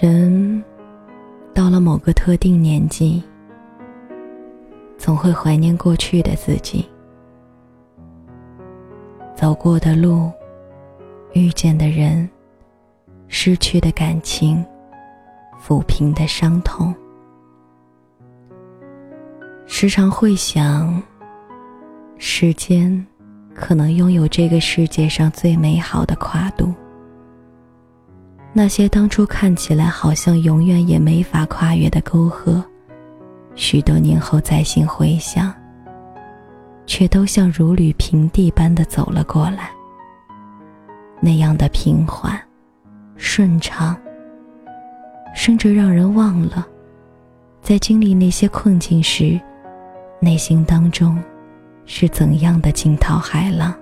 人到了某个特定年纪，总会怀念过去的自己，走过的路，遇见的人，失去的感情，抚平的伤痛，时常会想，时间可能拥有这个世界上最美好的跨度。那些当初看起来好像永远也没法跨越的沟壑，许多年后再行回想，却都像如履平地般的走了过来。那样的平缓、顺畅，甚至让人忘了，在经历那些困境时，内心当中是怎样的惊涛骇浪。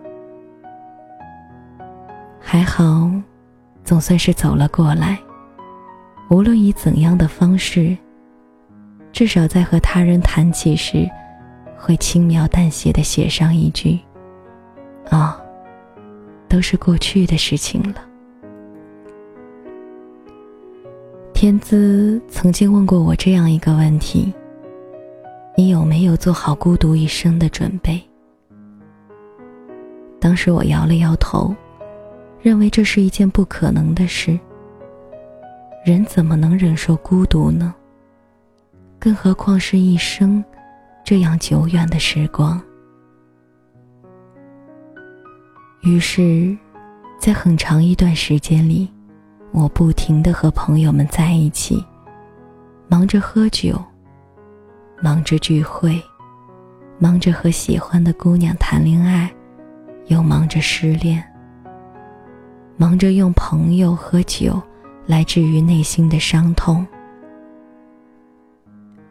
还好。总算是走了过来。无论以怎样的方式，至少在和他人谈起时，会轻描淡写的写上一句：“啊，都是过去的事情了。”天资曾经问过我这样一个问题：“你有没有做好孤独一生的准备？”当时我摇了摇头。认为这是一件不可能的事。人怎么能忍受孤独呢？更何况是一生这样久远的时光。于是，在很长一段时间里，我不停的和朋友们在一起，忙着喝酒，忙着聚会，忙着和喜欢的姑娘谈恋爱，又忙着失恋。忙着用朋友和酒来治愈内心的伤痛。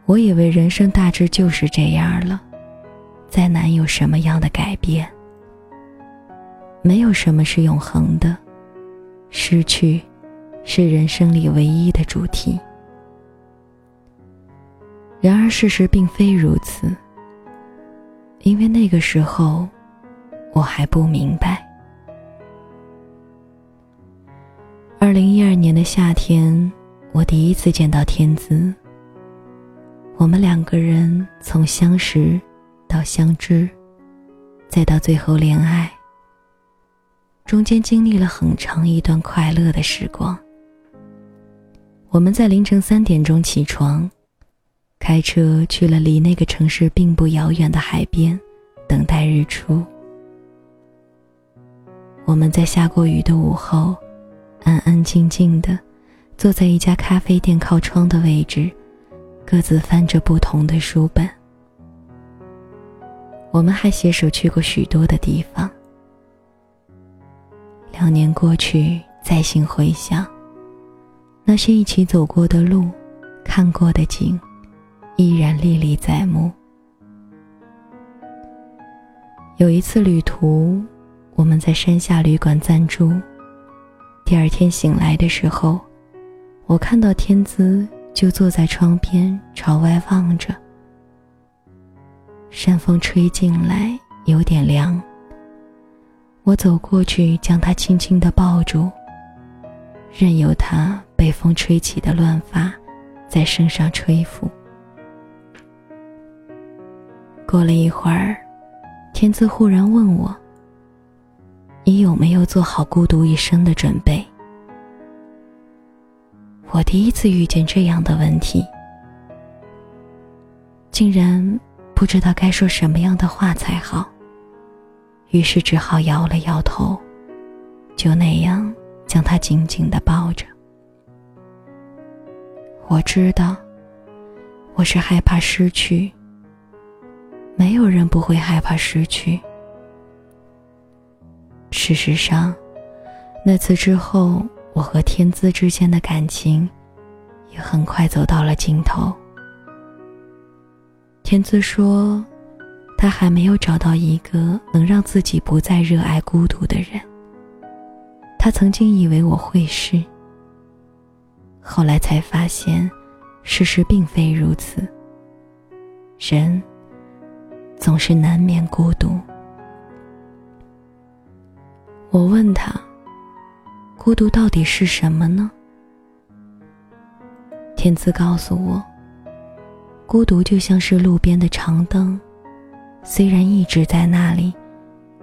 我以为人生大致就是这样了，再难有什么样的改变。没有什么是永恒的，失去是人生里唯一的主题。然而事实并非如此，因为那个时候我还不明白。二零一二年的夏天，我第一次见到天资。我们两个人从相识到相知，再到最后恋爱，中间经历了很长一段快乐的时光。我们在凌晨三点钟起床，开车去了离那个城市并不遥远的海边，等待日出。我们在下过雨的午后。安安静静的，坐在一家咖啡店靠窗的位置，各自翻着不同的书本。我们还携手去过许多的地方。两年过去，再行回想，那些一起走过的路，看过的景，依然历历在目。有一次旅途，我们在山下旅馆暂住。第二天醒来的时候，我看到天资就坐在窗边朝外望着。山风吹进来，有点凉。我走过去将他轻轻的抱住，任由他被风吹起的乱发在身上吹拂。过了一会儿，天资忽然问我。你有没有做好孤独一生的准备？我第一次遇见这样的问题，竟然不知道该说什么样的话才好，于是只好摇了摇头，就那样将他紧紧的抱着。我知道，我是害怕失去，没有人不会害怕失去。事实上，那次之后，我和天资之间的感情也很快走到了尽头。天资说，他还没有找到一个能让自己不再热爱孤独的人。他曾经以为我会是，后来才发现，事实并非如此。人总是难免孤独。我问他：“孤独到底是什么呢？”天赐告诉我，孤独就像是路边的长灯，虽然一直在那里，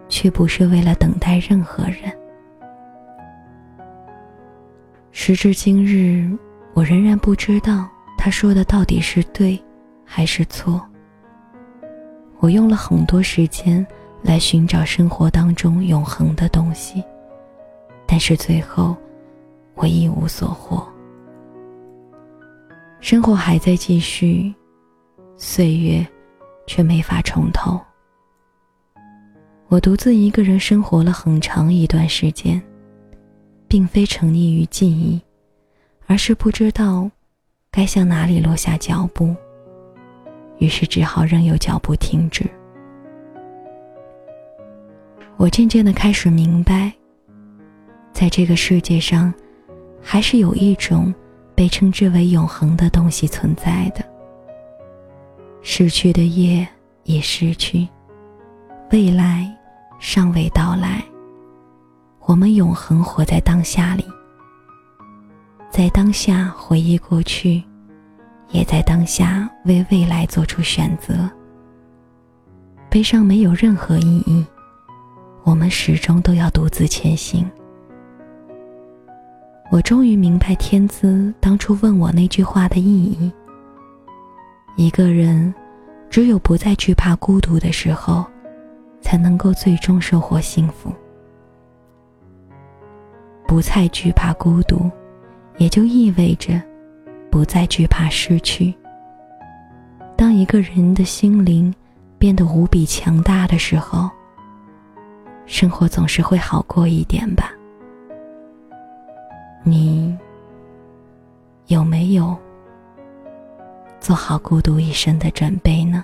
却不是为了等待任何人。时至今日，我仍然不知道他说的到底是对还是错。我用了很多时间来寻找生活当中永恒的东西，但是最后我一无所获。生活还在继续，岁月却没法重头。我独自一个人生活了很长一段时间。并非沉溺于记忆，而是不知道该向哪里落下脚步，于是只好任由脚步停止。我渐渐的开始明白，在这个世界上，还是有一种被称之为永恒的东西存在的。逝去的夜已逝去，未来尚未到来。我们永恒活在当下里，在当下回忆过去，也在当下为未来做出选择。悲伤没有任何意义，我们始终都要独自前行。我终于明白天资当初问我那句话的意义：一个人只有不再惧怕孤独的时候，才能够最终收获幸福。不再惧怕孤独，也就意味着不再惧怕失去。当一个人的心灵变得无比强大的时候，生活总是会好过一点吧？你有没有做好孤独一生的准备呢？